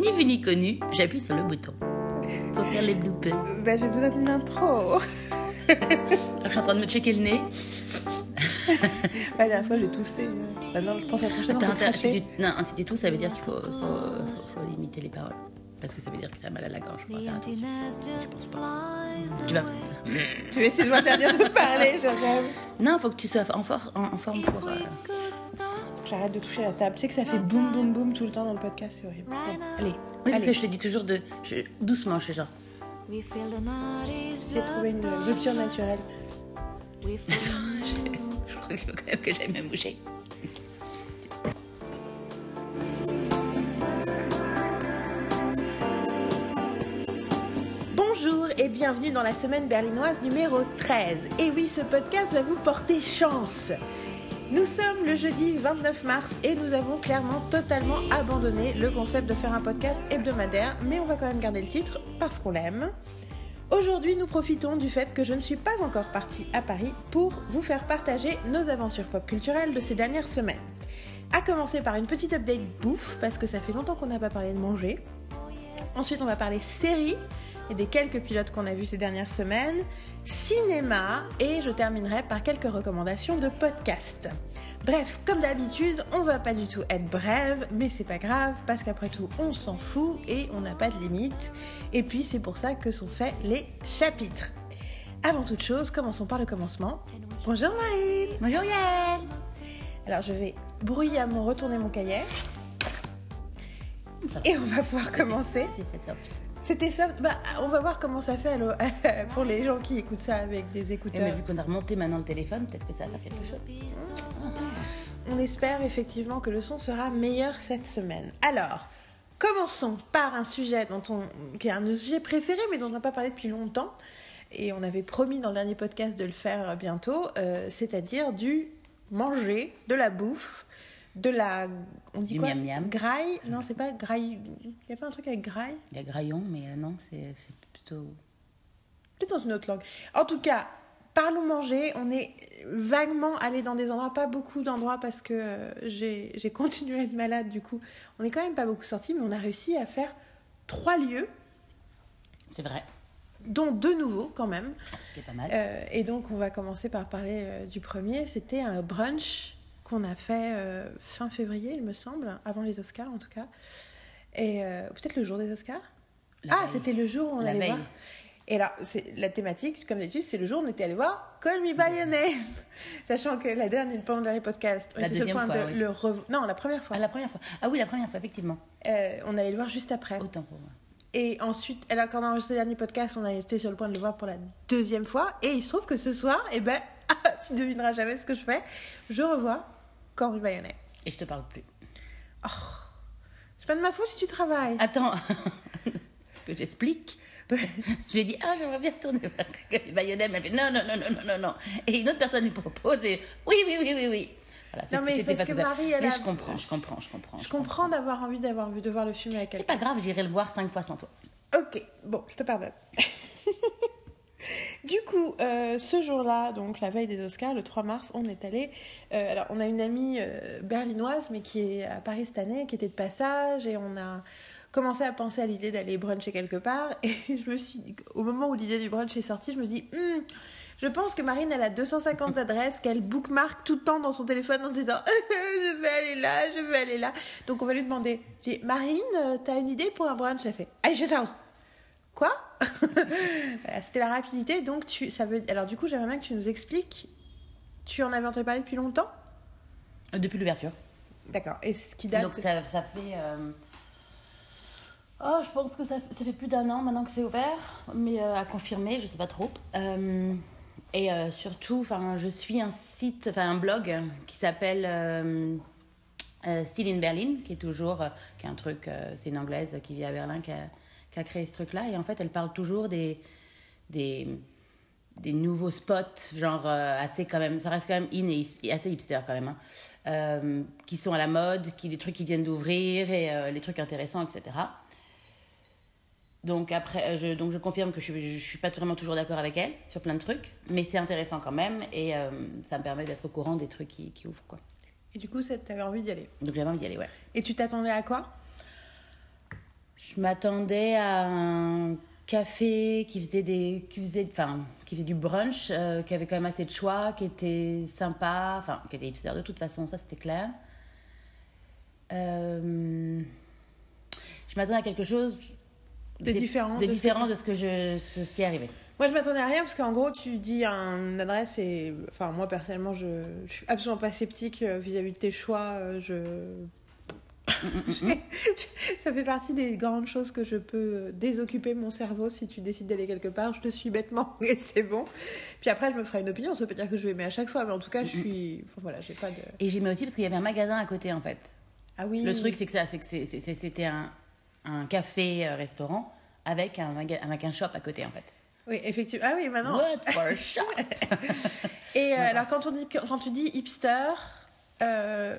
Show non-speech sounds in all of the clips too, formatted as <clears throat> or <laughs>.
Ni vu ni connu, j'appuie sur le bouton. Pour faire les bloopers. Bah, j'ai besoin d'une intro. <laughs> Je suis en train de me checker le nez. La dernière fois, j'ai toussé. Bah non, je pense à la prochaine fois. si tu, non, si tu tousses, ça veut dire qu'il faut, faut, faut- faut limiter les paroles. Parce que ça veut dire que t'as mal à la gorge. Faut faire attention. Tu vas. Tu vas essayer de m'interdire de parler, je rêve. Non, faut que tu sois en, for- en, en forme pour. euh, J'arrête de toucher la table. Tu sais que ça fait boum boum boum tout le temps dans le podcast, c'est horrible. Bon, allez, Oui, parce allez. que je te dis toujours de. je- doucement, je fais genre. De trouver une rupture naturelle. Je crois qu'il faut quand même que j'aille me moucher. Bonjour et bienvenue dans la semaine berlinoise numéro 13. Et oui, ce podcast va vous porter chance. Nous sommes le jeudi 29 mars et nous avons clairement totalement abandonné le concept de faire un podcast hebdomadaire, mais on va quand même garder le titre parce qu'on l'aime. Aujourd'hui, nous profitons du fait que je ne suis pas encore partie à Paris pour vous faire partager nos aventures pop culturelles de ces dernières semaines. À commencer par une petite update bouffe, parce que ça fait longtemps qu'on n'a pas parlé de manger. Ensuite, on va parler séries et des quelques pilotes qu'on a vus ces dernières semaines, cinéma, et je terminerai par quelques recommandations de podcasts. Bref, comme d'habitude, on va pas du tout être brève, mais c'est pas grave, parce qu'après tout, on s'en fout et on n'a pas de limite. Et puis, c'est pour ça que sont faits les chapitres. Avant toute chose, commençons par le commencement. Bonjour Marine Bonjour Yael Alors, je vais bruyamment retourner mon cahier. Et on va pouvoir commencer. C'était ça. Bah, on va voir comment ça fait alors, <laughs> pour les gens qui écoutent ça avec des Et écouteurs. mais vu qu'on a remonté maintenant le téléphone, peut-être que ça va faire quelque chose. On espère effectivement que le son sera meilleur cette semaine. Alors, commençons par un sujet dont on, qui est un de nos sujets préférés, mais dont on n'a pas parlé depuis longtemps. Et on avait promis dans le dernier podcast de le faire bientôt, euh, c'est-à-dire du manger, de la bouffe, de la. On dit Du quoi miam miam. Graille? Non, c'est pas graille. Il n'y a pas un truc avec graille? Il y a graillon, mais euh, non, c'est c'est plutôt. Peut-être dans une autre langue. En tout cas, parlons manger. On est vaguement allé dans des endroits, pas beaucoup d'endroits parce que euh, j'ai j'ai continué à être malade du coup. On est quand même pas beaucoup sortis, mais on a réussi à faire trois lieux, C'est vrai, dont deux nouveaux quand même. ce qui est pas mal. Euh, et donc on va commencer par parler euh, du premier. C'était un brunch qu'on a fait euh, fin février, il me semble, avant les Oscars en tout cas. Et euh, peut-être le jour des Oscars La Ah, c'était le jour où on La allait veille. voir. Et là, c'est la thématique, comme d'habitude, c'est le jour où on était allé voir Call Me By Your Name. <laughs> Sachant que la dernière, pendant le dernier podcast, on La était sur le deuxième point fois, de oui. le rev- Non, la première fois. Ah, la première fois. Ah oui, la première fois, effectivement. Euh, on allait le voir juste après. Autant pour moi. Et ensuite, alors, quand on a enregistré le dernier podcast, on a été sur le point de le voir pour la deuxième fois. Et il se trouve que ce soir, eh ben, <laughs> tu devineras jamais ce que je fais. Je revois Call Me By Your Name. Et je te parle plus. C'est pas de ma faute si tu travailles. Attends, <laughs> que j'explique. Je lui ai dit, ah, j'aimerais bien tourner vers Bayonnet. Elle m'a fait, non, non, non, non, non, non, non. Et une autre personne lui propose, et oui, oui, oui, oui, oui. Voilà, Non, mais parce que. Marie, elle mais a- je comprends, je comprends, je comprends. je comprends d'avoir envie d'avoir vu de voir le film avec C'est quelqu'un. pas grave, j'irai le voir cinq fois sans toi. Ok, bon, je te pardonne. <laughs> du coup, euh, ce jour-là, donc la veille des Oscars, le 3 mars, on est allé. euh, alors, on a une amie euh, berlinoise, mais qui est à Paris cette année, qui était de passage, et on a commencé à penser à l'idée d'aller bruncher quelque part. <laughs> Et je me suis au moment où l'idée du brunch est sortie, je me dit, Hmm, je pense que Marine, elle a 250 adresses qu'elle bookmark tout le temps dans son téléphone en se disant <laughs> Je vais aller là, je vais aller là. Donc on va lui demander Marine, t'as une idée pour un brunch Elle fait Allez, chez House Quoi <laughs> C'était la rapidité. Donc tu, ça veut. Alors du coup, j'aimerais bien que tu nous expliques. Tu en avais entendu parler depuis longtemps? Euh, Depuis l'ouverture. D'accord. Et ce qui date. Donc ça, ça fait. euh, Oh, je pense que ça, ça fait plus d'un an maintenant que c'est ouvert, mais euh, à confirmer, je sais pas trop. Euh, et surtout, enfin, je suis un site, enfin un blog qui s'appelle Still in Berlin, qui est toujours, qui est un truc, c'est une anglaise qui vit à Berlin qui a, qui a créé ce truc-là, et en fait, elle parle toujours des des des nouveaux spots, genre euh, assez quand même, ça reste quand même in et assez hipster quand même, hein, euh, qui sont à la mode, qui des trucs qui viennent d'ouvrir et euh, les trucs intéressants, etc. Donc après, je, donc je confirme que je suis, je suis pas vraiment toujours d'accord avec elle sur plein de trucs, mais c'est intéressant quand même et ça me permet d'être au courant des trucs qui, qui ouvrent quoi. Et du coup, ça- t'avais envie d'y aller? Donc j'avais envie d'y aller, ouais. Et tu t'attendais à quoi? Je m'attendais à un café qui faisait des qui faisait enfin qui faisait du brunch euh, qui avait quand même assez de choix qui était sympa enfin qui était hipster de toute façon ça c'était clair euh, je m'attendais à quelque chose de différent de, différent de ce que je ce, ce qui est arrivé moi, je m'attendais à rien parce qu'en gros, tu dis une adresse et. Enfin, moi, personnellement, je, je suis absolument pas sceptique euh, vis-à-vis de tes choix. Je. <laughs> Ça fait partie des grandes choses que je peux désoccuper mon cerveau si tu décides d'aller quelque part. Je te suis bêtement <laughs> et c'est bon. Puis après, je me ferai une opinion. Ça veut dire que je vais aimer à chaque fois, mais en tout cas, je suis. Enfin, voilà, j'ai pas de. et j'aimais aussi parce qu'il y avait un magasin à côté en fait Ah oui. le truc c'est que ça c'est que c'était un un café euh, restaurant avec un, maga- un, shop à côté en fait Oui, effectivement. Ah oui, maintenant. what for a <laughs> shop? Et euh, alors, quand, on dit, quand tu dis hipster, euh,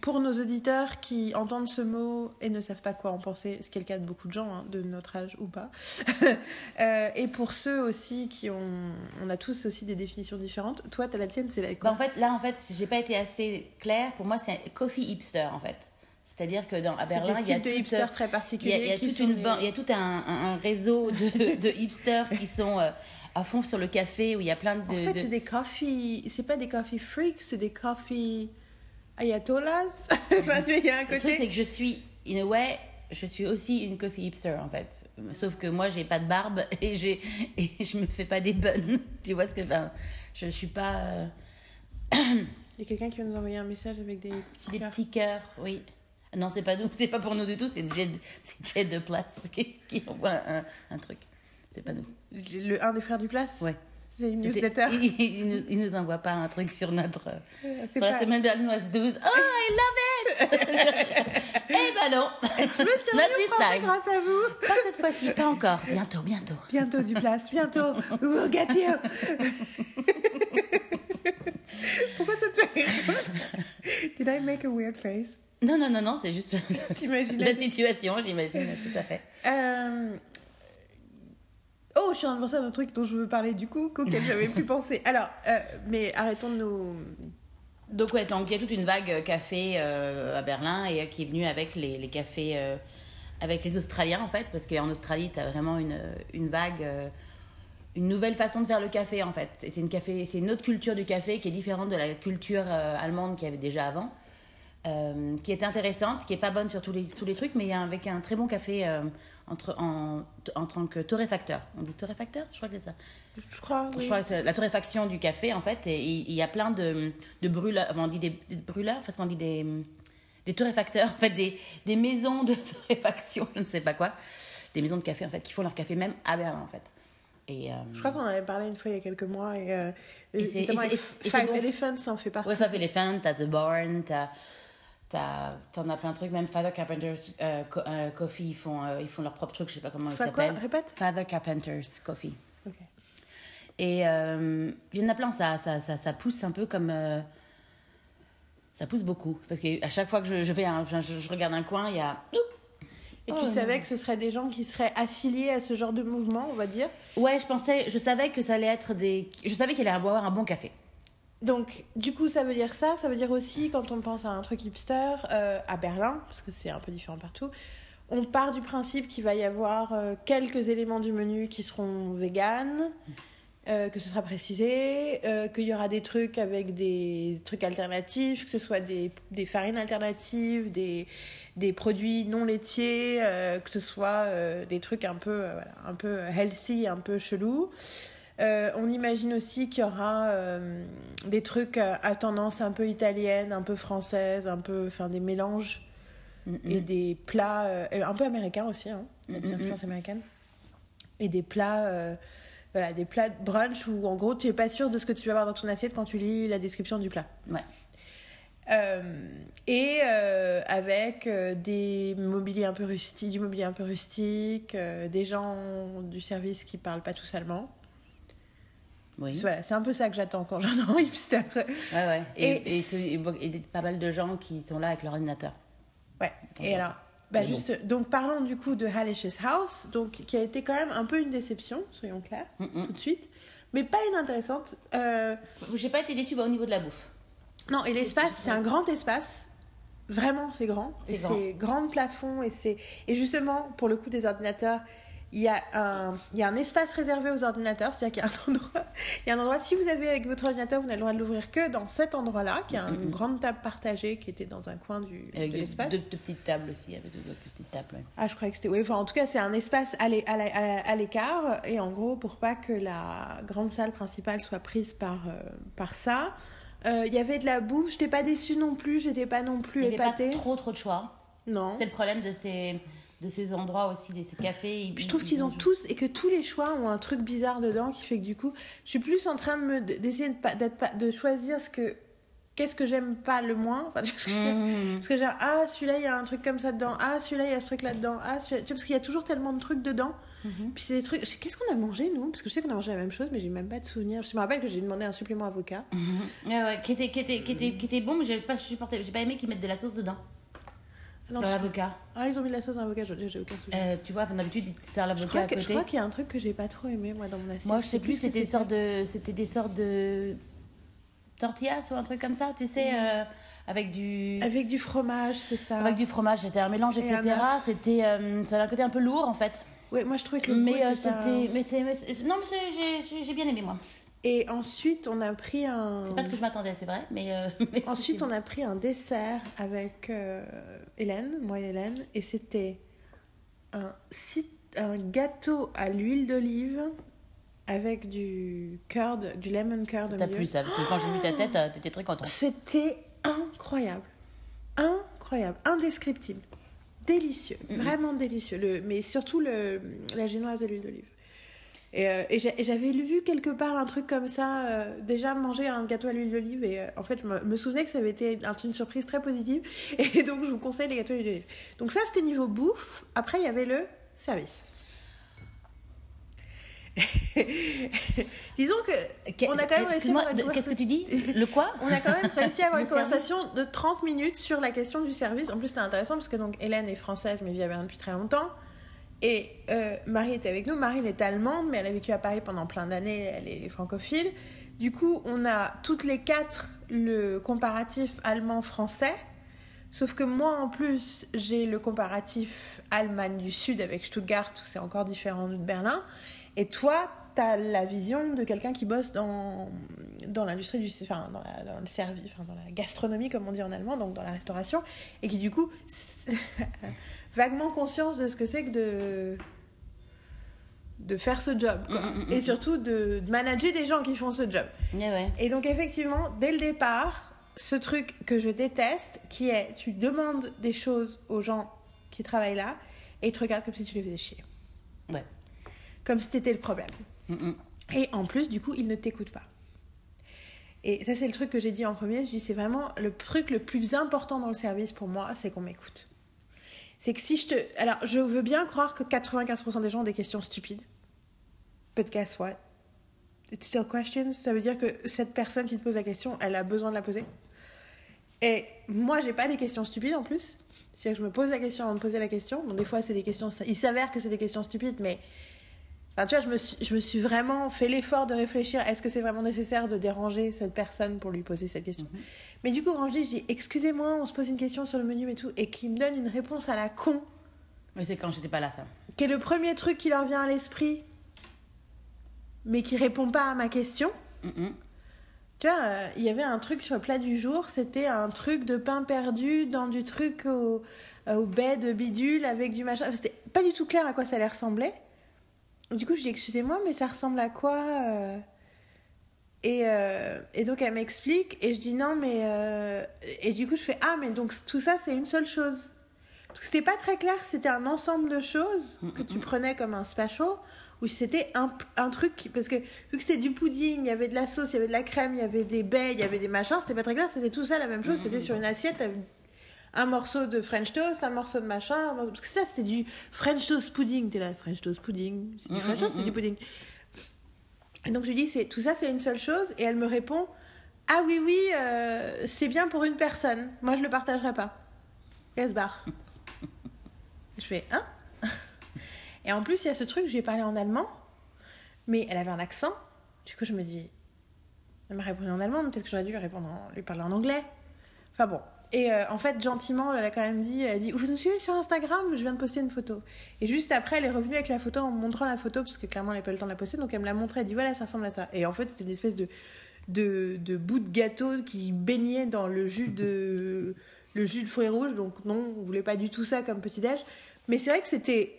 pour nos auditeurs qui entendent ce mot et ne savent pas quoi en penser, ce qui est le cas de beaucoup de gens, hein, de notre âge ou pas, <laughs> euh, et pour ceux aussi qui ont. On a tous aussi des définitions différentes. Toi, t'as la tienne, c'est la Bah, quoi en fait, là, en fait, j'ai pas été assez claire. Pour moi, c'est un coffee hipster, en fait. C'est-à-dire que dans, à Berlin, il y a hipsters très il y a, particuliers. il y a qui toute sont une les- ban- il y a tout un, un- un réseau de, <laughs> de hipsters qui sont euh, à fond sur le café, où il y a plein de... En fait, de- c'est des coffee. C'est pas des coffee freaks, c'est des coffee ayatollahs. <laughs> Il y a un Le truc, côté. c'est que je suis, in a way, je suis aussi une coffee hipster, en fait. Sauf que moi, j'ai pas de barbe <laughs> et, j'ai, et je me fais pas des buns. <laughs> tu vois ce que... Enfin, je suis pas... euh, Il y a quelqu'un qui va nous envoyer un message avec des petits Des cœurs. petits cœurs, oui. Non, c'est pas nous, c'est pas pour nous du tout, c'est Jed, c'est Jed de Place qui, qui envoie un, un truc. C'est pas nous. Le, un des frères du place? Ouais. Une newsletter. <laughs> Il, il nous, il nous envoie pas un truc sur notre. euh, sur la semaine berlinoise 12. Oh, I love it! <laughs> Eh ben non! Je me suis remis grâce à vous. Pas cette fois-ci, pas encore. Bientôt, bientôt. Bientôt du place, bientôt. <laughs> We'll get you. Pourquoi ça te fait Did I make a weird face? Non, non, non, non, c'est juste la situation, j'imagine, tout à fait. Euh, Oh, je suis en train de penser à un truc dont je veux parler du coup, auquel j'avais plus <laughs> pensé. Alors, euh, mais arrêtons de nous. Donc, ouais, donc il y a toute une vague euh, café euh, à Berlin et euh, qui est venue avec les, les cafés, euh, avec les Australiens en fait, parce qu'en Australie, tu as vraiment une, une vague, euh, une nouvelle façon de faire le café en fait. Et c'est une, café, c'est une autre culture du café qui est différente de la culture euh, allemande qu'il y avait déjà avant, euh, qui est intéressante, qui est pas bonne sur tous les, tous les trucs, mais avec un très bon café euh, entre, en, en tant que torréfacteur. On dit torréfacteur Je crois que c'est ça. Je crois. oui. Je crois que c'est la torréfaction du café, en fait. Et il y a plein de, de brûleurs. enfin, on dit des, des brûleurs parce qu'on dit des, des torréfacteurs, <laughs> en fait, des, des maisons de <laughs> torréfaction, je ne sais pas quoi. Des maisons de café, en fait, qui font leur café même à Berlin, en fait. Et, euh, Je crois qu'on en avait parlé une fois il y a quelques mois et, euh, Et et et Five bon. Elephants en fait partie. Ouais, Five Elephant, t'as The Barn, t'as. T'en as plein de trucs, même Father Carpenters euh, Co- euh, Coffee, ils font, euh, ils font leur propre truc, je sais pas comment ils s'appellent. Répète? Father Carpenters Coffee. Ok. Et il y en a plein, ça, ça, ça, ça pousse un peu comme. ça pousse beaucoup. Parce qu'à chaque fois que je, je, vais un- je, je regarde un coin, il y a. Et Oh, tu non. savais que ce seraient des gens qui seraient affiliés à ce genre de mouvement, on va dire? Ouais, je pensais, je savais que ça allait être des. Je savais qu'il allait avoir un bon café. Donc, du coup, ça veut dire ça. Ça veut dire aussi, quand on pense à un truc hipster, euh, à Berlin, parce que c'est un peu différent partout, on part du principe qu'il va y avoir euh, quelques éléments du menu qui seront véganes, euh, que ce sera précisé, qu'il y aura des trucs avec des trucs alternatifs, que ce soit des, des farines alternatives, des, des produits non laitiers, que ce soit des trucs un peu, voilà, un peu healthy, un peu chelou. Euh, on imagine aussi qu'il y aura euh, des trucs à, à tendance un peu italienne, un peu française, un peu, enfin des mélanges Mm, et mm. des plats euh, et un peu américains aussi, hein, des Mm, mm, influences américaines et des plats, euh, voilà, des plats de brunch où en gros tu es pas sûr de ce que tu vas avoir dans ton assiette quand tu lis la description du plat. Ouais. Euh, et euh, avec euh, des mobiliers un peu rustiques, du mobilier un peu rustique, euh, des gens du service qui parlent pas tous allemand. Oui. Voilà, c'est un peu ça que j'attends quand j'entends hipster. Ouais, ouais. Et, Et- et, et- et pas mal de gens qui sont là avec leur ordinateur. Ouais. Et alors, bah Mais bon. juste, donc parlons du coup de Hallish's House, donc qui a été quand même un peu une déception, soyons clairs, Mm, mm. tout de suite, mais pas inintéressante. Euh, J'ai pas été déçue bah, au niveau de la bouffe. non, et l'espace, c'est un grand espace Vraiment, c'est grand. C'est Et grand. c'est grand de plafond. Et, c'est... et justement, pour le coup des ordinateurs, il y, a un, il y a un espace réservé aux ordinateurs. C'est-à-dire qu'il y a un endroit, il y a un endroit, si vous avez avec votre ordinateur, vous n'avez le droit de l'ouvrir que dans cet endroit-là, qui est une grande table partagée qui était dans un coin du, Avec de l'espace. deux- deux petites tables aussi, avec deux, deux petites tables. ouais. Ah, je croyais que c'était. Oui, enfin, en tout cas, c'est un espace à l'écart. Et en gros, pour pas que la grande salle principale soit prise par, euh, par ça. Euh, Il y avait de la bouffe. Je n'étais pas déçue non plus. J'étais pas non plus Il n'y avait épatée. pas trop trop de choix. Non. C'est le problème de ces, de ces endroits aussi, de ces cafés. ils- je trouve ils qu'ils ont tous et que tous les choix ont un truc bizarre dedans qui fait que du coup, je suis plus en train de me d'essayer de, pas- de choisir ce que qu'est-ce que j'aime pas le moins. Enfin, tu vois ce que Mmh. Parce que genre, ah, celui-là, il y a un truc comme ça dedans. Ah, celui-là, il y a ce truc là-dedans. Ah, celui-là... Tu vois, parce qu'il y a toujours tellement de trucs dedans. Puis c'est des trucs. Qu'est-ce qu'on a mangé, nous? Parce que je sais qu'on a mangé la même chose, mais j'ai même pas de souvenir. Je me rappelle que j'ai demandé un supplément avocat. Ouais, ouais, qui, était, qui, était, qui, était, qui était bon, mais j'ai pas supporté. J'ai pas aimé qu'ils mettent de la sauce dedans, Dans l'avocat. ah, ils ont mis de la sauce dans l'avocat, j'ai aucun souvenir. Euh, tu vois, d'habitude, ils te servent l'avocat à que- je côté. crois qu'il y a un truc que j'ai pas trop aimé, moi, dans mon assiette. Moi, je sais plus, c'était des sortes de, c'était des sortes de tortillas ou un truc comme ça, tu sais, euh, avec du, Avec du fromage, c'est ça. avec du fromage. C'était un mélange, Et etc. un. C'était, euh, ça avait un côté un peu lourd en fait. Ouais, moi je trouvais que le goût Mais euh, était pas- c'était, mais c'est, mais c'est- non, mais j'ai- j'ai bien aimé moi. Et ensuite, on a pris un. C'est pas ce que je m'attendais, c'est vrai, mais. euh, <laughs> mais Ensuite, on a pris un dessert avec euh, Hélène, moi et Hélène, et c'était un, un gâteau à l'huile d'olive avec du curd, du lemon curd ça t'a plu ça, parce que quand j'ai vu ta tête, euh, t'étais très contente. C'était incroyable. Incroyable. Indescriptible. Délicieux. Vraiment délicieux. Le, mais surtout le, la génoise à l'huile d'olive. Et, euh, et j'avais vu quelque part un truc comme ça, euh, déjà manger un gâteau à l'huile d'olive. Et euh, en fait, je me, me souvenais que ça avait été un- une surprise très positive. <laughs> Et donc, je vous conseille les gâteaux à l'huile d'olive. Donc, ça, c'était niveau bouffe. Après, il y avait le service. <laughs> Disons que on a quand même réussi à qu'est-ce que tu dis Le quoi <laughs> on a quand même réussi à avoir une conversation de 30 minutes sur la question du service. En plus, c'était intéressant parce que donc Hélène est française mais vit à Berlin depuis très longtemps. Et euh, Marie était avec nous. Marie elle est allemande mais elle a vécu à Paris pendant plein d'années. Elle est francophile. Du coup, on a toutes les quatre le comparatif allemand-français. Sauf que moi, en plus, j'ai le comparatif Allemagne du Sud avec Stuttgart, où c'est encore différent de Berlin. Et toi, tu as la vision de quelqu'un qui bosse dans, dans l'industrie du enfin, dans, dans le service, enfin, dans la gastronomie, comme on dit en allemand, donc dans la restauration, et qui du coup, <laughs> vaguement conscience de ce que c'est que de de faire ce job quoi. Mm, mm, mm, et surtout de, manager des gens qui font ce job ouais. et donc effectivement, dès le départ, ce truc que je déteste, qui est tu demandes des choses aux gens qui travaillent là, et ils te regardent comme si tu les faisais chier. Ouais. Comme si c'était le problème. Et en plus, du coup, ils ne t'écoutent pas. Et ça, c'est le truc que j'ai dit en premier. Je dis, c'est vraiment le truc le plus important dans le service pour moi, c'est qu'on m'écoute. C'est que si je te. Alors, je veux bien croire que 95% des gens ont des questions stupides. But guess what? It's still questions? Ça veut dire que cette personne qui te pose la question, elle a besoin de la poser. Et moi, j'ai pas des questions stupides en plus. C'est-à-dire que je me pose la question avant de poser la question. Bon, des fois, c'est des questions. Il s'avère que c'est des questions stupides, mais Enfin, tu vois, je me suis, je me suis vraiment fait l'effort de réfléchir est-ce que c'est vraiment nécessaire de déranger cette personne pour lui poser cette question Mhm. Mais du coup, quand je dis, je dis excusez-moi, on se pose une question sur le menu et tout, et qu'il me donne une réponse à la con, Mais c'est quand j'étais pas là, ça. qui est le premier truc qui leur vient à l'esprit, mais qui répond pas à ma question. Mm. Tu vois, euh, il y avait un truc sur le plat du jour, c'était un truc de pain perdu dans du truc au, au baie de bidule avec du machin. C'était pas du tout clair à quoi ça allait ressembler. Du coup, je dis excusez-moi, mais ça ressemble à quoi euh? Et, euh, et donc elle m'explique et je dis non, mais. euh, Et du coup, je fais ah, mais donc tout ça, c'est une seule chose. Parce que c'était pas très clair si c'était un ensemble de choses que tu prenais comme un special ou si c'était un, un truc. Parce que vu que c'était du pudding, il y avait de la sauce, il y avait de la crème, il y avait des baies, il y avait des machins, c'était pas très clair, c'était tout ça la même chose. C'était sur une assiette avec un morceau de French toast, un morceau de machin. morceau- Parce que ça, c'était du French toast pudding. T'es là, French toast pudding. C'est du Mhm, French toast, c'est du pudding. Et donc je lui dis, c'est tout ça, c'est une seule chose. Et elle me répond, ah oui, oui, euh, c'est bien pour une personne. Moi, je le partagerai pas. Et elle se barre. je fais, hein? <laughs> Et en plus, il y a ce truc, je lui ai parlé en allemand, mais elle avait un accent. Du coup, je me dis, elle m'a répondu en allemand, peut-être que j'aurais dû lui répondre, en- lui parler en anglais. Enfin bon, Et euh, en fait, gentiment, elle a quand même dit, elle dit, vous nous suivez sur Instagram, je viens de poster une photo. Et juste après, elle est revenue avec la photo en me montrant la photo, parce que clairement, elle n'a pas eu le temps de la poster, donc elle me l'a montré, elle dit, voilà, ça ressemble à ça. Et en fait, c'était une espèce de, de, de bout de gâteau qui baignait dans le jus de, <laughs> le jus de fruits rouges, donc non, on voulait pas du tout ça comme petit-déj. Mais c'est vrai que c'était,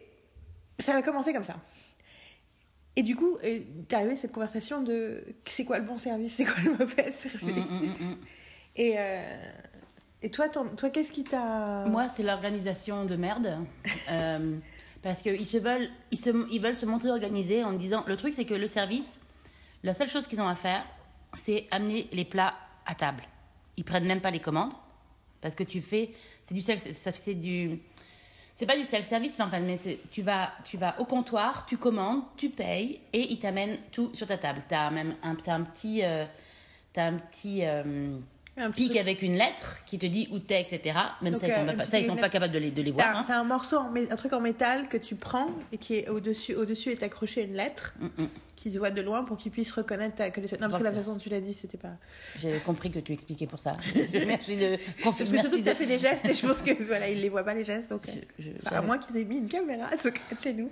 ça a commencé comme ça. Et du coup, est arrivé cette conversation de c'est quoi le bon service, c'est quoi le mauvais service? Mm, mm, mm. Et, euh, et toi, ton- toi qu'est-ce qui t'a. Moi, c'est l'organisation de merde. <laughs> Euh, parce qu'ils se veulent, ils, se, ils veulent se montrer organisés en disant le truc, c'est que le service, la seule chose qu'ils ont à faire, c'est amener les plats à table. Ils prennent même pas les commandes parce que tu fais, c'est du c'est du, c'est pas du self-service, mais enfin, mais tu vas, tu vas au comptoir, tu commandes, tu payes et ils t'amènent tout sur ta table. T'as même un, t'as un petit, euh, t'as un petit euh, Un pic avec une lettre qui te dit où t'es, etc. Même Donc, ça, ils sont, euh, pas- ça, ils sont pas capables de les, de les voir. T'as hein. t'as un morceau, en un truc en métal que tu prends et qui est au-dessus, au-dessus est accroché une lettre Mm, mm. qui se voit de loin pour qu'ils puissent reconnaître ta, que les... Non, parce que la façon dont tu l'as dit, c'était pas. J'ai compris que tu expliquais pour ça. <laughs> Merci de Parce que surtout que t'as fait des gestes et je pense que voilà, ils les voient pas les gestes. Donc, euh, Je- je- enfin, à moins qu'ils aient mis une caméra <laughs> secrète chez nous.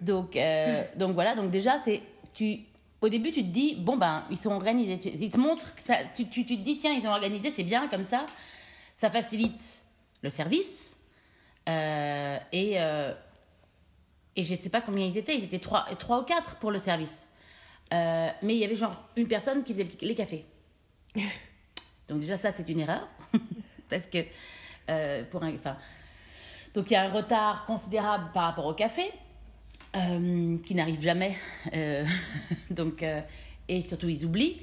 Donc, euh, donc voilà, donc déjà, c'est. Tu, au début, tu te dis, bon, ben, ils sont organisés. Ils te montrent que ça. Tu, tu, tu te dis, tiens, ils sont organisés, c'est bien, comme ça. Ça facilite le service. Euh, et, euh, et je ne sais pas combien ils étaient. Ils étaient trois, trois ou quatre pour le service. Euh, mais il y avait genre une personne qui faisait les cafés. <laughs> Donc déjà, ça, c'est une erreur. <laughs> Parce que euh, pour un... Donc il y a un retard considérable par rapport au café, euh, qui n'arrive jamais. Euh, <laughs> donc, euh, et surtout, ils oublient.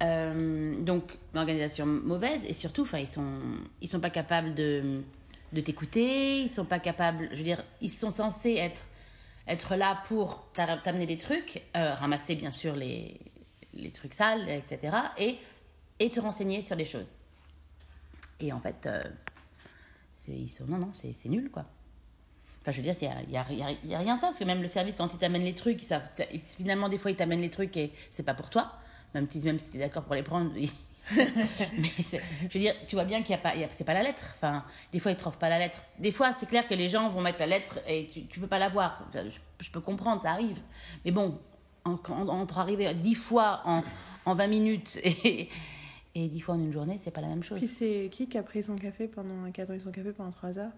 Donc, l'organisation mauvaise. Et surtout, enfin, ils sont, ils sont pas capables de, de t'écouter. Ils sont pas capables. Je veux dire, ils sont censés être, être là pour t'a- t'amener des trucs, ramasser bien sûr les, les trucs sales, etc. Et, et te renseigner sur des choses. Et en fait, euh, ils sont, non, non, c'est nul, quoi. Enfin, je veux dire, il n'y a, y a- y a- rien ça, parce que même le service, quand ils t'amènent les trucs, ils savent, finalement, des fois, ils t'amènent les trucs et c'est pas pour toi. Même, si- même si tu es d'accord pour les prendre. <laughs> Mais je veux dire, tu vois bien qu'il n'y a pas, c'est pas la lettre. Enfin, des fois, ils ne trouvent pas la lettre. Des fois, c'est clair que les gens vont mettre la lettre et tu, tu peux pas la voir. Je, je peux comprendre, ça arrive. Mais bon, en- en- entre arriver dix fois en, en 20 minutes <laughs> et, et dix fois en une journée, c'est pas la même chose. Qui qui a pris son café pendant, qui a pris son café pendant 3 heures?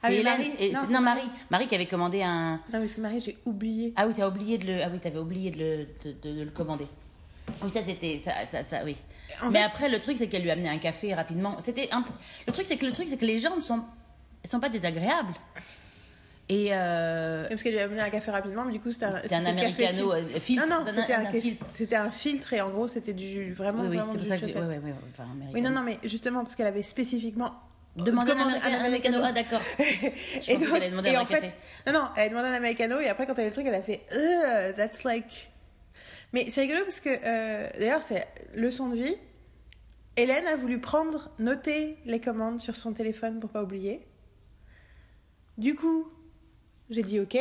C'est mais Hélène. Marie- et- non, Marie. Marie qui avait commandé un. Non, mais c'est Marie, j'ai oublié. Ah oui, t'as oublié de le. Ah oui, t'avais oublié de le, de, de- de le commander. Oui, ça c'était ça, ça, ça, oui. En Mais fait, après, le truc c'est qu'elle lui a amené un café rapidement. C'était un... le truc c'est que le truc c'est que les gens ne sont sont pas désagréables. Et euh, Parce qu'elle lui a amené un café rapidement, mais du coup, c'était un, c'était un café americano filtre. euh, filtre. Non, non, c'était un, un filtre. c'était un filtre et en gros, c'était du vraiment, Oui, oui, vraiment c'est du pour ça que. Oui, oui, oui, enfin. Oui, non, non, mais justement, parce qu'elle avait spécifiquement Demandez un, commandé americano. Ah d'accord. <laughs> Et donc, qu'elle avait demandé et un en fait, non, non, elle a demandé un americano et après, quand elle a eu le truc, elle a fait Ugh, that's like. Mais c'est rigolo parce que, euh, d'ailleurs, c'est leçon de vie. Hélène a voulu prendre, noter les commandes sur son téléphone pour pas oublier. Du coup, j'ai dit OK.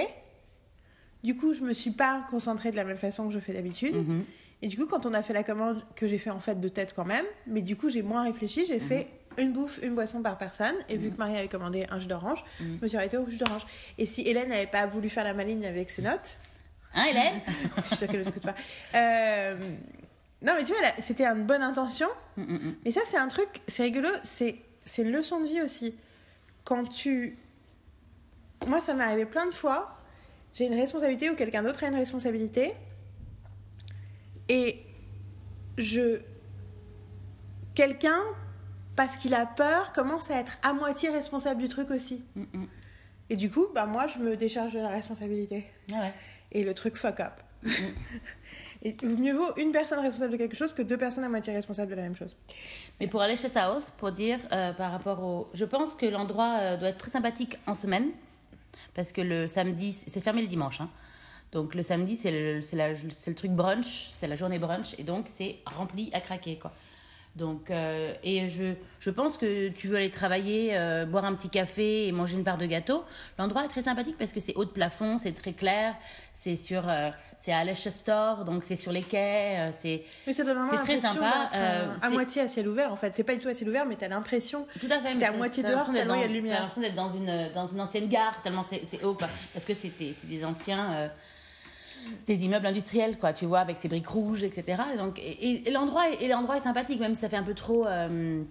Du coup, je me suis pas concentrée de la même façon que je fais d'habitude. Mhm. Et du coup, quand on a fait la commande, que j'ai fait en fait de tête quand même, mais du coup, j'ai moins réfléchi, j'ai fait une bouffe, une boisson par personne. Et vu que Marie avait commandé un jus d'orange, je me suis arrêtée au jus d'orange. Et si Hélène n'avait pas voulu faire la maligne avec ses notes, Hein, Hélène <laughs> je suis sûre qu'elle ne écoute pas. Euh, Non, mais tu vois, c'était une bonne intention. Mm, mm, mm. Mais ça, c'est un truc, c'est rigolo, c'est c'est une leçon de vie aussi. Quand tu. Moi, ça m'est arrivé plein de fois. J'ai une responsabilité ou quelqu'un d'autre a une responsabilité. Et je. Quelqu'un, parce qu'il a peur, commence à être à moitié responsable du truc aussi. Mm, mm. Et du coup, bah, moi, je me décharge de la responsabilité. Ah ouais. Et le truc fuck up. <laughs> Et mieux vaut une personne responsable de quelque chose que deux personnes à moitié responsables de la même chose. Mais pour aller chez Saos, pour dire euh, par rapport au. Je pense que l'endroit euh, doit être très sympathique en semaine. Parce que le samedi, c'est fermé le dimanche. hein. Donc le samedi, c'est le, le truc brunch, c'est la journée brunch. Et donc c'est rempli à craquer. Quoi. Donc, euh, et je, je pense que tu veux aller travailler, euh, boire un petit café et manger une part de gâteau. L'endroit est très sympathique parce que c'est haut de plafond, c'est très clair, c'est sur, euh, c'est à Leicester, donc c'est sur les quais, c'est C'est très sympa, à moitié à ciel ouvert en fait. C'est pas du tout à ciel ouvert, mais t'as l'impression. tout à fait. T'es à moitié dehors, tellement il y a de lumière. T'as l'impression d'être dans une, dans une ancienne gare, tellement c'est c'est haut, quoi. Parce que c'était c'est des anciens. Des immeubles industriels, quoi, tu vois, avec ces briques rouges, etc. Et, donc, et, et l'endroit est, et l'endroit est sympathique, même si ça fait un peu trop euh,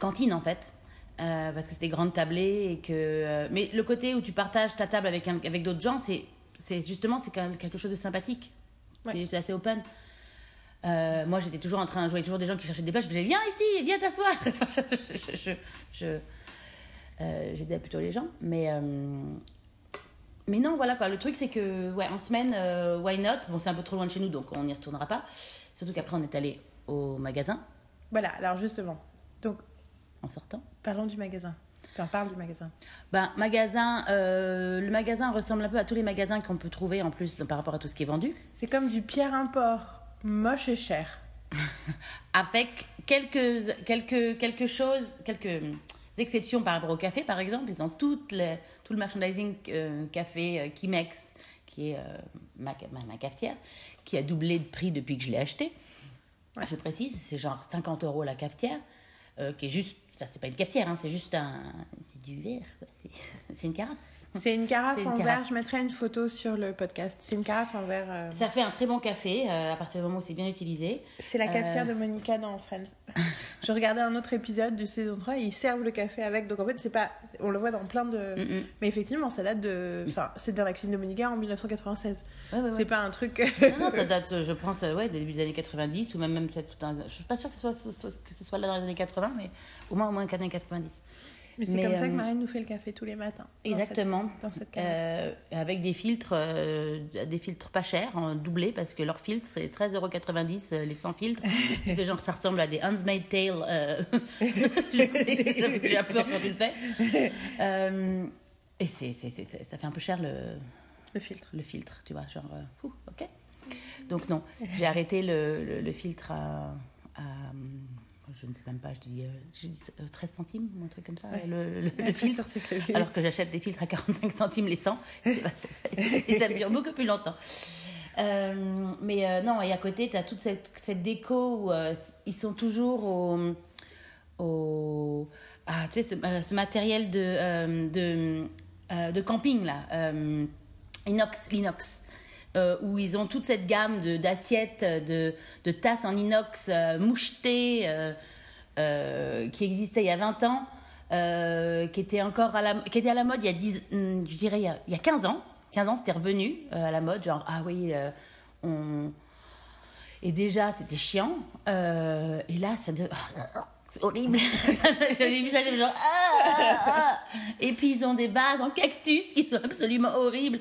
cantine, en fait. Euh, parce que c'est des grandes tablées et que. euh, mais le côté où tu partages ta table avec, un- avec d'autres gens, c'est, c'est justement c'est quelque chose de sympathique. Ouais. C'est, assez open. Moi, j'étais toujours en train, je voyais toujours des gens qui cherchaient des places. Je faisais viens ici, viens t'asseoir. <laughs> Enfin, je, je, je, je- euh, j'aidais plutôt les gens, mais euh, mais non, voilà quoi. Le truc, c'est que ouais, en semaine, euh, why not? Bon, c'est un peu trop loin de chez nous, donc on n'y retournera pas. Surtout qu'après, on est allé au magasin Voilà, alors justement. Donc, en sortant. parlons du magasin. Enfin, parle du magasin. Ben, magasin, euh, le magasin ressemble un peu à tous les magasins qu'on peut trouver en plus par rapport à tout ce qui est vendu, C'est comme du Pierre Import, moche et cher. <laughs> avec quelques quelques quelque chose, quelques exceptions par rapport au café, par exemple. Ils ont toutes les, tout le merchandising euh, café euh, Kimex, qui est euh, ma, ma, ma cafetière, qui a doublé de prix depuis que je l'ai acheté. Je précise, c'est genre 50 euros la cafetière, qui est juste, enfin c'est pas une cafetière, hein, c'est juste un, c'est du verre, <laughs> c'est une carafe. <laughs> C'est une carafe une en carafe. verre. Je mettrai une photo sur le podcast. C'est une carafe en verre. euh, Ça fait un très bon café euh, à partir du moment où c'est bien utilisé. C'est la cafetière Euh. de Monica dans Friends. <laughs> je regardais un autre épisode du saison 3 et ils servent le café avec. Donc en fait, c'est pas. On le voit dans plein de. Mm, mm. Mais effectivement, ça date de. Enfin, c'est dans la cuisine de Monica en 1996. Ouais, ouais, ouais. C'est pas un truc. Non, non, ça date, je pense, ouais, des débuts des années 90 ou même, même dans- je suis pas sûre que ce soit, ce soit- que ce soit là dans les années 80, mais au moins au moins les années 90. Mais c'est comme ça que euh, Marine nous fait le café tous les matins. dans Exactement. cette- Dans cette carafe. Euh, avec des filtres, euh, des filtres pas chers, en doublé, parce que leur filtre c'est 13,90€ euh, les 100 filtres. Ça <laughs> fait genre ça ressemble à des Handmaid's Tale. Euh... <laughs> <laughs> J'ai un peu quand tu le fais. Et c'est, ça fait un peu cher le, Le filtre. le filtre, tu vois, genre, ok. Donc non, j'ai arrêté le, le, le filtre à, à, je ne sais même pas, je dis, euh, je dis, euh, 13 centimes ou un truc comme ça, Ouais. le, le- le filtre. Alors que j'achète des filtres à 45 centimes les 100, c'est pas- c'est- et ça me dure beaucoup plus longtemps. Euh, mais euh, non, et à côté, tu as toute cette, cette déco où euh, ils sont toujours au. au ah, tu sais, ce, ce matériel de, de, de camping, là, inox, l'inox. Euh, où ils ont toute cette gamme de- d'assiettes, de, de tasses en inox euh, mouchetées euh, euh, qui existait il y a 20 ans, euh, qui était encore à la, qui était à la mode il y a 10, hum, je dirais il y a, il y a 15 ans. 15 ans, c'était revenu euh, à la mode, genre, ah oui, euh, on... Et déjà, c'était chiant. euh, et là, ça de... <laughs> C'est horrible. <laughs> J'ai vu ça, j'ai genre... Ah, ah, ah. Et puis, ils ont des bases en cactus qui sont absolument horribles.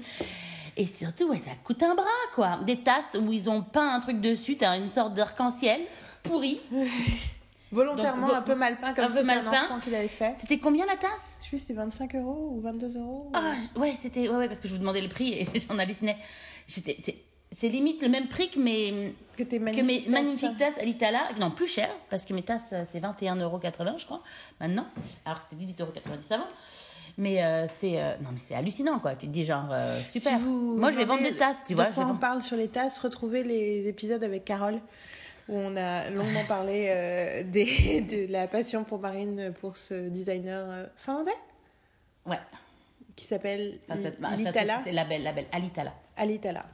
Et surtout, ouais, ça coûte un bras, quoi. Des tasses où ils ont peint un truc dessus, t'as une sorte d'arc-en-ciel pourri. <laughs> Volontairement Donc, un peu mal peint, comme un peu c'était mal un peint. enfant qu'il avait fait. C'était combien la tasse? Je sais plus, c'était 25 euros ou 22 euros. ou- Ah, ouais, c'était ouais, ouais, parce que je vous demandais le prix et <laughs> j'en hallucinais. J'étais c'est c'est limite le même prix que mes que mes magnifiques tasses à l'Itala, non plus cher parce que mes tasses euh, c'est 21,80 euros je crois maintenant, alors que c'était 18,90 euros avant. Mais euh, c'est euh, non mais c'est hallucinant quoi. Tu te dis genre euh, super. Si vous Moi je vais vendre des tasses, tu de vois. quoi je on parle sur les tasses, retrouvez les épisodes avec Carole où on a longuement parlé des, <laughs> de la passion pour Marine pour ce designer finlandais Ouais. qui s'appelle Enfin, bah, ça, Litala. c'est c'est la belle, la belle Alitala. Alitala.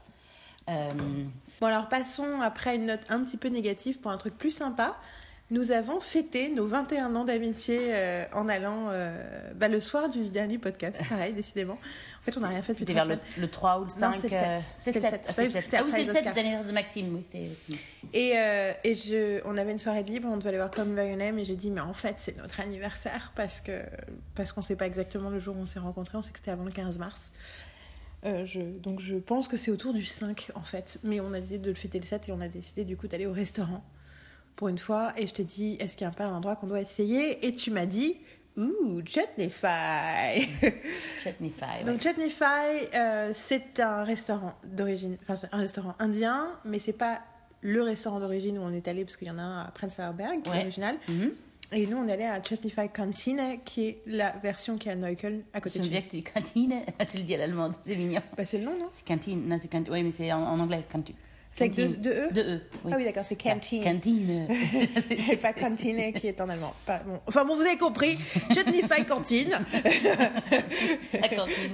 Bon alors passons après une note un petit peu négative pour un truc plus sympa. Nous avons fêté nos 21 ans d'amitié euh, en allant euh, bah, le soir du dernier podcast, pareil décidément. En fait on n'a rien fait C'était vers le, le 3 ou le 5 Non, c'est le euh, sept. C'est C'était le le 7. sept. Ah oui, c'était Ah c'est le les 7, Oscars. c'est l'anniversaire de Maxime. Oui, c'était. Et, euh, et je, on avait une soirée de libre, on devait aller voir Come By Your Name et j'ai dit mais en fait c'est notre anniversaire parce que parce qu'on sait pas exactement le jour où on s'est rencontrés, on sait que c'était avant le 15 mars. Euh, je, donc je pense que c'est autour du 5 en fait, mais on a décidé de le fêter le 7 et on a décidé du coup d'aller au restaurant pour une fois et je t'ai dit est-ce qu'il y a pas un endroit qu'on doit essayer? Et tu m'as dit ouh Chutneyfy. <laughs> Chutneyfy. Donc Chutneyfy, euh, c'est un restaurant d'origine, enfin c'est un restaurant indien, mais c'est pas le restaurant d'origine où on est allé, parce qu'il y en a un à Prenzlauer Berg, qui est original. Mhm. Et nous, on est allé à Justify Kantine, qui est la version qui est à Neukölln, à côté de chez bien que tu dis cantine. <laughs> Tu le dis à l'allemande, c'est mignon. Bah, c'est le nom, non? C'est cantine. Non, c'est cantine. Oui, mais c'est en, en anglais, cantine. C'est avec deux, Cantine. deux E Deux E. Ah oui, d'accord, c'est Cantine. Cantine. <laughs> <laughs> Et pas Kantine qui est en allemand. Pas, bon. Enfin bon, vous avez compris. Justify Kantine. <laughs> La cantine.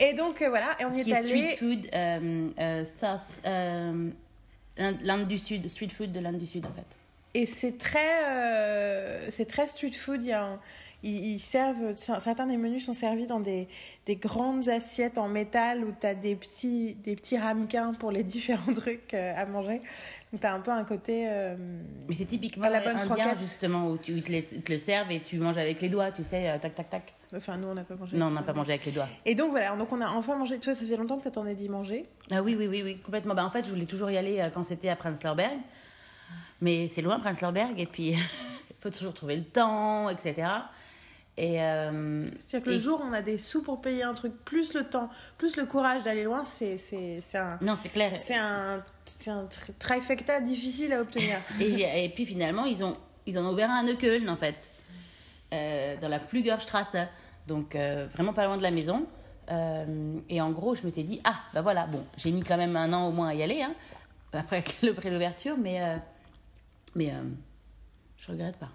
Et donc, euh, voilà, et on y Qui est est allé. street food, euh, euh, sauce, euh, l'Inde du Sud, street food de l'Inde du Sud en fait. Et c'est très, c'est très street food. Il y a un- ils, ils servent, certains des menus sont servis dans des, des grandes assiettes en métal où tu as des petits, des petits ramequins pour les <laughs> différents trucs euh, à manger. Donc tu as un peu un côté. euh, Mais c'est typiquement la bonne indien franquette. justement où tu, ils te, les- ils te le servent et tu manges avec les doigts, tu sais, euh, tac tac tac. Enfin, nous, on n'a pas mangé. Non, on n'a pas mangé avec les doigts. Et donc voilà, donc on a enfin mangé. Toi, ça faisait longtemps que tu attendais d'y manger. Ah oui, oui, oui, oui, complètement. Bah, en fait, je voulais toujours y aller quand c'était à Prenzlauer Berg. Mais c'est loin, Prenzlauer Berg, et puis <laughs> il faut toujours trouver le temps, etc. Et, euh, C'est-à-dire que le jour où on a des sous pour payer un truc, plus le temps, plus le courage d'aller loin, c'est c'est- c'est un, Non, c'est clair. c'est un, c'est un tri- trifecta difficile à obtenir. <laughs> Et, puis finalement, ils, ont, ils en ont ouvert un à Neukölln, en fait, euh, dans la Flügerstrasse, donc euh, vraiment pas loin de la maison. Et en gros, je m'étais dit, ah, bah voilà, bon, j'ai mis quand même un an au moins à y aller, hein, après <laughs> le prix d'ouverture, mais, mais je regrette pas.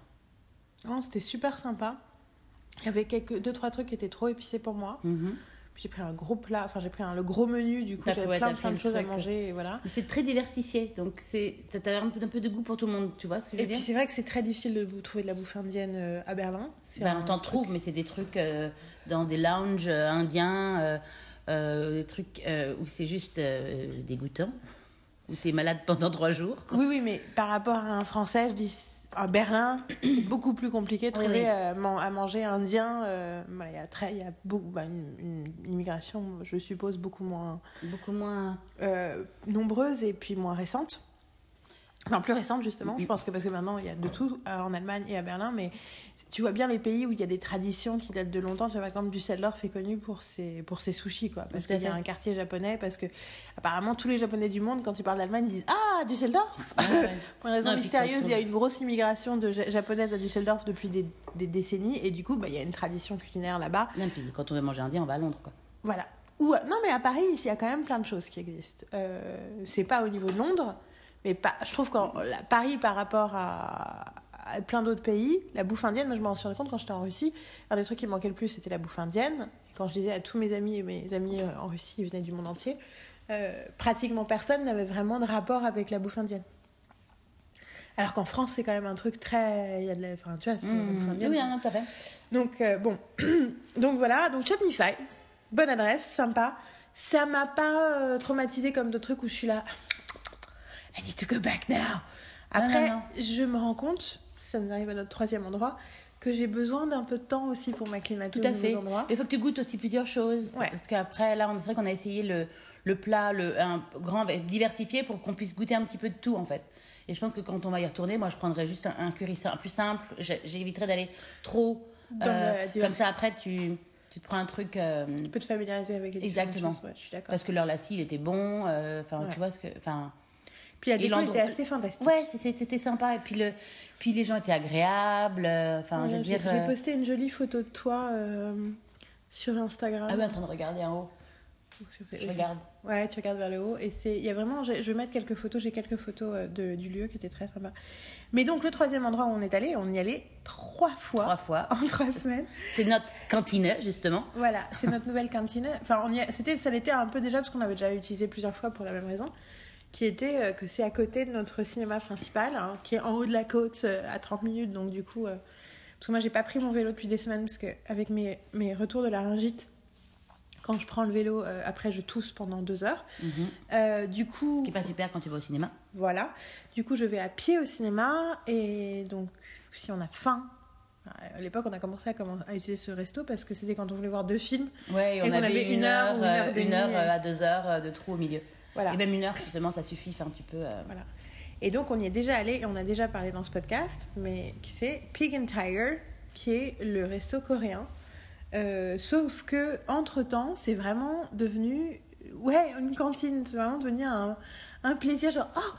Non, C'était super sympa. Il y avait quelques, deux, trois trucs qui étaient trop épicés pour moi. Mhm. Puis j'ai pris un gros plat, enfin j'ai pris un, le gros menu, du coup j'avais ouais, plein, plein de choses à manger et voilà. Mais c'est très diversifié, donc c'est, ça t'a un peu, un peu de goût pour tout le monde, tu vois ce que je Et puis c'est vrai que c'est très difficile de trouver de la bouffe indienne euh, à Berlin. Ben, un on t'en trouve, mais c'est des trucs euh, dans des lounges euh, indiens, euh, euh, des trucs où c'est juste dégoûtant, où t'es malade pendant trois jours. Oui, oui, mais par rapport à un français, je dis à Berlin, c'est beaucoup plus compliqué de trouver oui. euh, man- à manger indien. euh, voilà, il y a très, il y a beaucoup, bah, une, une immigration, je suppose, beaucoup moins Beaucoup moins. euh, nombreuse et puis moins récente. Enfin, plus récente, justement. Je pense que parce que maintenant, il y a de tout euh, en Allemagne et à Berlin, mais tu vois bien les pays où il y a des traditions qui datent de longtemps. Tu vois, par exemple, Düsseldorf est connu pour ses, pour ses sushis, quoi. Parce qu'il y a un quartier japonais, parce que apparemment, tous les Japonais du monde, quand ils parlent d'Allemagne, ils disent Ah, Düsseldorf <laughs> ouais. Pour une raison Non, mystérieuse, il y a une grosse immigration de ja- japonaises à Düsseldorf depuis des, des décennies, et du coup, bah, il y a une tradition culinaire là-bas. Quand on veut manger indien, on va à Londres, quoi. Voilà. Ou, non, mais à Paris, il y a quand même plein de choses qui existent. Euh, c'est pas au niveau de Londres, mais pas, je trouve que Paris, par rapport à, à plein d'autres pays, la bouffe indienne, moi je m'en suis rendu compte quand j'étais en Russie, un des trucs qui me manquait le plus, c'était la bouffe indienne. Et quand je disais à tous mes amis, et mes amis euh, en Russie, ils venaient du monde entier, euh, pratiquement personne n'avait vraiment de rapport avec la bouffe indienne. Alors qu'en France, c'est quand même un truc très. Il y a de la. Enfin, tu vois, c'est Mmh. indienne. Oui, à fait. Donc, euh, bon. <clears throat> Donc voilà, donc Chutneyfy, bonne adresse, sympa. Ça m'a pas euh, traumatisé comme d'autres trucs où je suis là. I need to go back now. Après, non, non. je me rends compte, ça nous arrive à notre troisième endroit, que j'ai besoin d'un peu de temps aussi pour m'acclimater Tout à aux fait. endroits. Il faut que tu goûtes aussi plusieurs choses. Ouais. Parce qu'après, là, on- c'est vrai qu'on a essayé le, le plat, le, un grand diversifié pour qu'on puisse goûter un petit peu de tout, en fait. Et je pense que quand on va y retourner, moi, je prendrais juste un, un curry plus simple. J'éviterais d'aller trop. Dans euh, le comme ça, après, tu, tu te prends un truc. euh, Tu peux te familiariser avec les Exactement. choses, ouais, je suis d'accord. parce que leur lassi, il était bon. euh, Enfin, Ouais. tu vois ce que. Enfin. Puis la et déco l'endroit- était assez fantastique. Ouais, c'était sympa. Et puis, le, puis les gens étaient agréables. euh, Enfin, je veux J'ai dire. j'ai euh, posté une jolie photo de toi euh, sur Instagram. Ah oui, en train de regarder en haut. Je regarde. Ouais, tu regardes vers le haut et c'est il y a vraiment je, je vais mettre quelques photos, j'ai quelques photos de, du lieu qui était très sympa. Mais donc le troisième endroit où on est allé, on y allait trois fois Trois fois. <laughs> en trois semaines. C'est notre cantine, justement. Voilà, c'est notre <laughs> nouvelle cantine. Enfin, on y a- c'était ça l'était un peu déjà parce qu'on l'avait déjà utilisé plusieurs fois pour la même raison, qui était euh, que c'est à côté de notre cinéma principal, hein, qui est en haut de la côte euh, à 30 minutes. Donc du coup, euh, parce que moi j'ai pas pris mon vélo depuis des semaines parce que avec mes mes retours de laryngite, quand je prends le vélo, après je tousse pendant deux heures. Mhm. Du coup, Ce qui est pas super quand tu vas au cinéma. Voilà. Du coup, je vais à pied au cinéma et donc si on a faim. À l'époque, on a commencé à, utiliser ce resto parce que c'était quand on voulait voir deux films. Ouais, et on Et avait, avait une heure, une heure une à deux heures de trou au milieu. Voilà. Et même une heure, justement, ça suffit. Enfin, tu peux. euh, voilà. Et donc, on y est déjà allé et on a déjà parlé dans ce podcast, mais qui c'est? Pig and Tiger, qui est le resto coréen. Euh, sauf que entre temps, c'est vraiment devenu ouais une cantine, c'est vraiment devenu un, un plaisir genre oh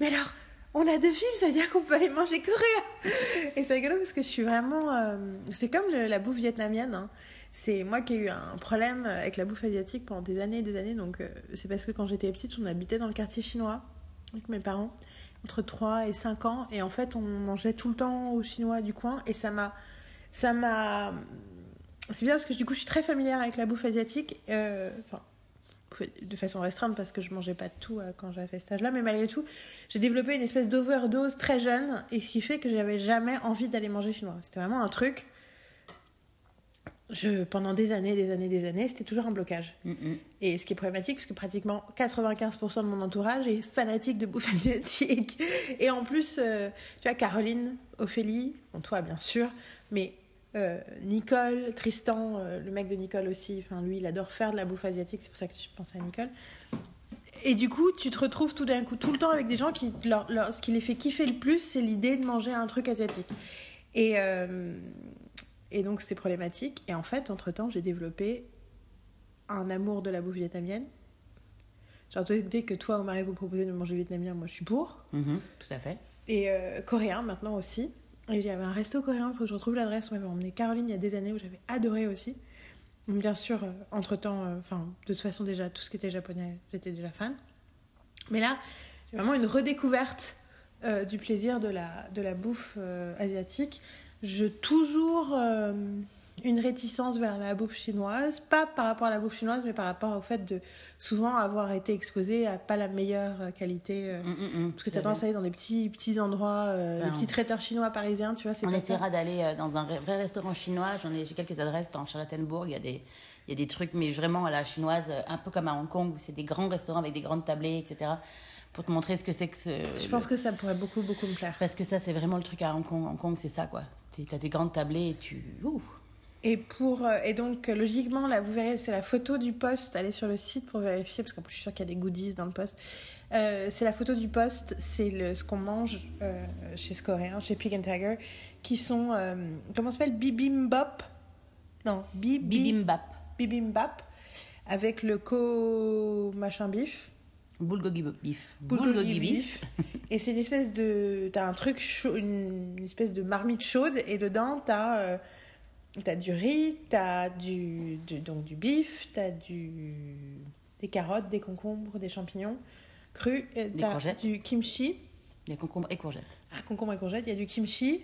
Mais alors, on a deux films, ça veut dire qu'on peut aller manger coréen. Et c'est rigolo parce que je suis vraiment. euh, c'est comme le- la bouffe vietnamienne. hein. C'est moi qui ai eu un problème avec la bouffe asiatique pendant des années et des années. Donc, euh, c'est parce que quand j'étais petite, on habitait dans le quartier chinois avec mes parents, entre 3 et 5 ans. Et en fait, on mangeait tout le temps au chinois du coin. Et ça m'a. Ça m'a. C'est bien parce que du coup, je suis très familière avec la bouffe asiatique. euh, Enfin, de façon restreinte parce que je mangeais pas tout euh, quand j'avais cet âge-là, mais malgré tout, j'ai développé une espèce d'overdose très jeune et ce qui fait que j'avais jamais envie d'aller manger chinois. C'était vraiment un truc. Je, pendant des années, des années, des années, c'était toujours un blocage. Mm. Et ce qui est problématique, parce que pratiquement 95% de mon entourage est fanatique de bouffe <laughs> asiatique. Et en plus, euh, tu vois, Caroline, Ophélie, bon, toi bien sûr, mais euh, Nicole, Tristan, euh, le mec de Nicole aussi, enfin lui, il adore faire de la bouffe asiatique, c'est pour ça que je pense à Nicole. Et du coup, tu te retrouves tout d'un coup, tout le temps avec des gens qui, leur, leur- ce qui les fait kiffer le plus, c'est l'idée de manger un truc asiatique. Et, euh, et donc, c'est problématique. Et en fait, entre-temps, j'ai développé un amour de la bouffe vietnamienne. Genre, dès que toi, au mari, vous proposez de manger vietnamien, moi, je suis pour. Mhm, tout à fait. Et euh, coréen, maintenant aussi. Et il y avait un resto coréen, il faut que je retrouve l'adresse. On m'avait emmené Caroline il y a des années où j'avais adoré aussi. Bien sûr, euh, entre-temps, euh, enfin, de toute façon, déjà, tout ce qui était japonais, j'étais déjà fan. Mais là, j'ai vraiment une redécouverte euh, du plaisir de la, de la bouffe asiatique. Je toujours euh, une réticence vers la bouffe chinoise, pas par rapport à la bouffe chinoise, mais par rapport au fait de souvent avoir été exposée à pas la meilleure euh, qualité. euh, Mm, mm, mm, parce que tu as tendance à aller dans des petits, petits endroits, euh, Ben, des petits traiteurs chinois parisiens, tu vois, On essaiera d'aller dans un vrai restaurant chinois. J'en ai, j'ai quelques adresses dans Charlottenburg. Il y a des, il y a des trucs, mais vraiment à la chinoise, un peu comme à Hong Kong, où c'est des grands restaurants avec des grandes tablées, etc. Pour te montrer ce que c'est que ce. Je pense que ça pourrait beaucoup, beaucoup me plaire. Parce que ça, c'est vraiment le truc à Hong Kong. Hong Kong, c'est ça, quoi. T'as des grandes tablées et tu. Ouh. Et, pour, euh, et donc, logiquement, là, vous verrez, c'est la photo du poste. Allez sur le site pour vérifier, parce qu'en plus, je suis sûre qu'il y a des goodies dans le poste. Euh, c'est la photo du poste, c'est ce qu'on mange euh, chez ce coréen, chez Pig and Tiger, qui sont, euh, comment ça s'appelle? Bibimbap? Non, bibi, Bibimbap. bibimbap, avec le co machin bif. Bulgogi beef. bulgogi beef. Et c'est une espèce de. T'as un truc chaud, une espèce de marmite chaude, et dedans, t'as euh, t'as du riz, t'as du, du, donc du bif, t'as du, des carottes, des concombres, des champignons crus, Des t'as courgettes. du kimchi. Des concombres et courgettes. Ah, concombre et courgettes, il y a du kimchi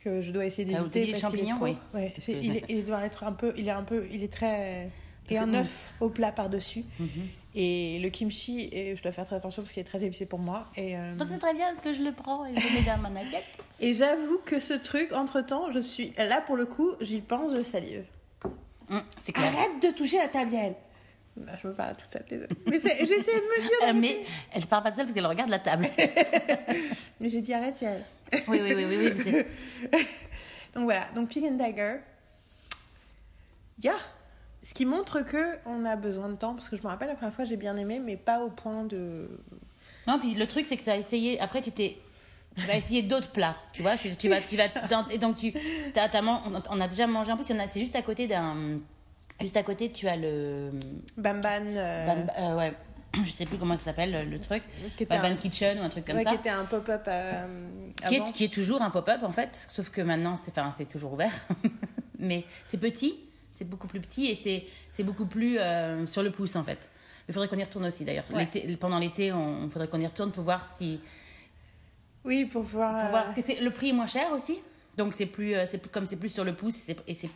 que je dois essayer d'éviter parce qu'il est trop. oui. Ouais, il, est- il doit être un peu, il est un peu, il est très et un œuf au plat par dessus. Mhm. Et le kimchi, et je dois faire très attention parce qu'il est très épicé pour moi. Et euh, Donc c'est très bien, parce que je le prends et je le mets dans mon assiette. <laughs> Et j'avoue que ce truc, entre temps, je suis là pour le coup, j'y pense, je salive. C'est clair. Arrête de toucher la tabielle. Bah, je me parle à toute seule, désolée. Mais j'essaie de me dire. Euh, mais elle ne parle pas de ça parce qu'elle regarde la table. <laughs> Mais j'ai dit arrête, Yael. <laughs> Oui, oui, oui, oui. oui mais Donc voilà, donc Pig and Tiger. Yeah. Ce qui montre que on a besoin de temps, parce que je me rappelle la première fois j'ai bien aimé, mais pas au point de. Non, puis le truc, c'est que tu as essayé. Après, tu t'es. Tu vas essayer d'autres plats, tu vois. Tu, tu vas, tu vas, et donc, tu, t'as- t'as man- on a- on a déjà mangé. En plus, c'est juste à côté d'un. Juste à côté, tu as le. Bamban. euh, Ban- euh, ouais, je sais plus comment ça s'appelle le, truc. qui, était Ban un, Kitchen ou un truc comme ouais, ça. qui était un pop-up euh, qui qui est toujours un pop-up en fait, sauf que maintenant c'est enfin, c'est toujours ouvert. <laughs> Mais c'est petit, c'est beaucoup plus petit et c'est beaucoup plus euh, sur le pouce en fait. Il faudrait qu'on y retourne aussi d'ailleurs. Ouais. Pendant l'été, on, il faudrait qu'on y retourne pour voir si. Oui, pour voir. Pour euh, voir, parce que c'est, le prix est moins cher aussi. Donc c'est plus, euh, c'est plus comme c'est plus sur le pouce et, c'est,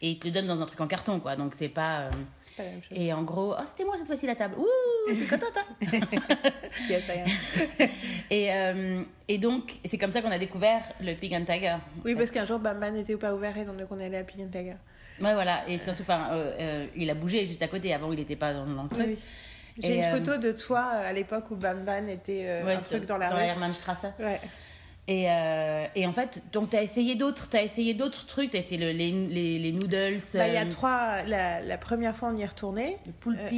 et ils te le donnent dans un truc en carton quoi. Donc c'est pas. euh, pas la même chose. et en gros, oh, c'était moi cette fois-ci la table. Ouh, t'es contente hein <laughs> Yes, I am. <laughs> et, euh, et donc, c'est comme ça qu'on a découvert le Pig and Tiger. Oui, parce qu'un jour Bamban n'était pas ouvert et donc on est allé à Pig and Tiger. Ouais, voilà. Et surtout, enfin, euh, euh, il a bougé juste à côté. Avant, il n'était pas dans, dans le truc. Oui. J'ai une euh, photo de toi à l'époque où Bamban était euh, Ouais, un truc dans la dans rue. Hermannstrasse. Ouais. Et, et en fait, donc, tu as essayé d'autres t'as essayé d'autres trucs. Tu as essayé le- les, les, les noodles. Bah, il y a trois. La, la première fois, on y est retourné.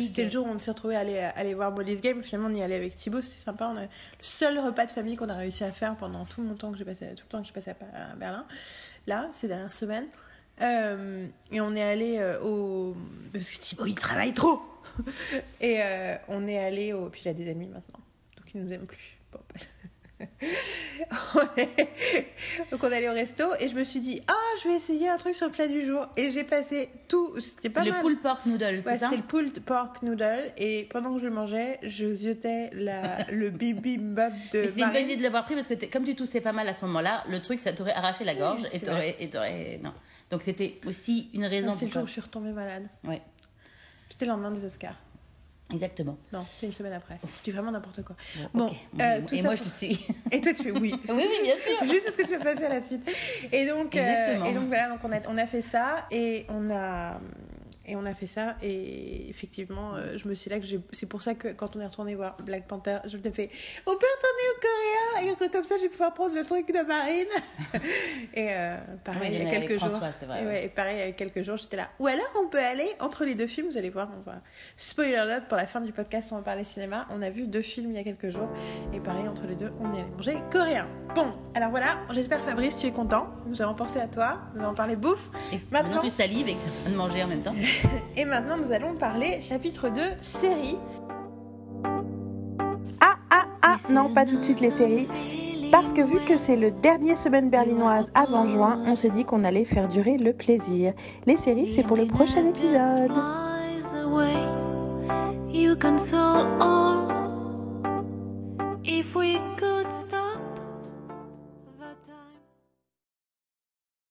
C'était le jour où on s'est retrouvé à aller, à aller voir Molly's Game. Finalement, on y allait avec Thibaut. C'était sympa. On a le seul repas de famille qu'on a réussi à faire pendant tout mon temps que j'ai passé, tout le temps que j'ai passé à, Pa- à Berlin. Là, ces dernières semaines. Euh, et on est allé euh, au. Parce que Thibaut, il travaille trop. <laughs> et euh, on est allé au. Puis il a des amis maintenant. Donc il nous aime plus. Bon, <laughs> Donc on allait au resto et je me suis dit ah je vais essayer un truc sur le plat du jour et j'ai passé tout c'était pas C'est le mal. pulled pork noodle, Ouais, c'est ça c'était le pulled pork noodle et pendant que je le mangeais je ziotais la, <laughs> le bibimbap de c'était une bonne idée de l'avoir pris parce que comme tu toussais pas mal à ce moment-là, le truc ça t'aurait arraché la gorge c'est et t'aurais et t'aurais non. Donc c'était aussi une raison Ah, C'est le jour où je suis retombée malade. Ouais, C'était le lendemain des Oscars. Exactement. Non, c'était une semaine après. Je dis vraiment n'importe quoi. Bon, euh, et tout et ça moi pour- je te suis. <laughs> Et toi tu fais oui. <laughs> oui, oui, bien sûr. Juste ce que tu vas passer à la suite. Et donc, euh, et donc voilà, donc on a, on a fait ça et on a et on a fait ça et effectivement, euh, je me suis là que j'ai- c'est pour ça que quand on est retourné voir Black Panther, je me suis fait on peut retourner au Coréen et comme ça je vais pouvoir prendre le truc de Marine. <laughs> et euh, pareil, il y a quelques jours. François, c'est vrai, et, ouais. ouais, et pareil, il y a quelques jours, j'étais là. Ou alors on peut aller entre les deux films, vous allez voir, on va spoiler alert pour la fin du podcast, on va parler cinéma. On a vu deux films il y a quelques jours et pareil entre les deux, on est allé manger coréen. Bon, alors voilà, j'espère Fabrice, tu es content. Nous avons pensé à toi, nous avons parlé bouffe. Et Maintenant- maintenant tu salives et que tu es en train de manger en même temps. <laughs> Et maintenant, nous allons parler chapitre 2, série. Ah, ah, ah, non, pas tout de suite les séries. Parce que vu que c'est le dernier semaine berlinoise avant juin, on s'est dit qu'on allait faire durer le plaisir. Les séries, c'est pour le prochain épisode. If we could.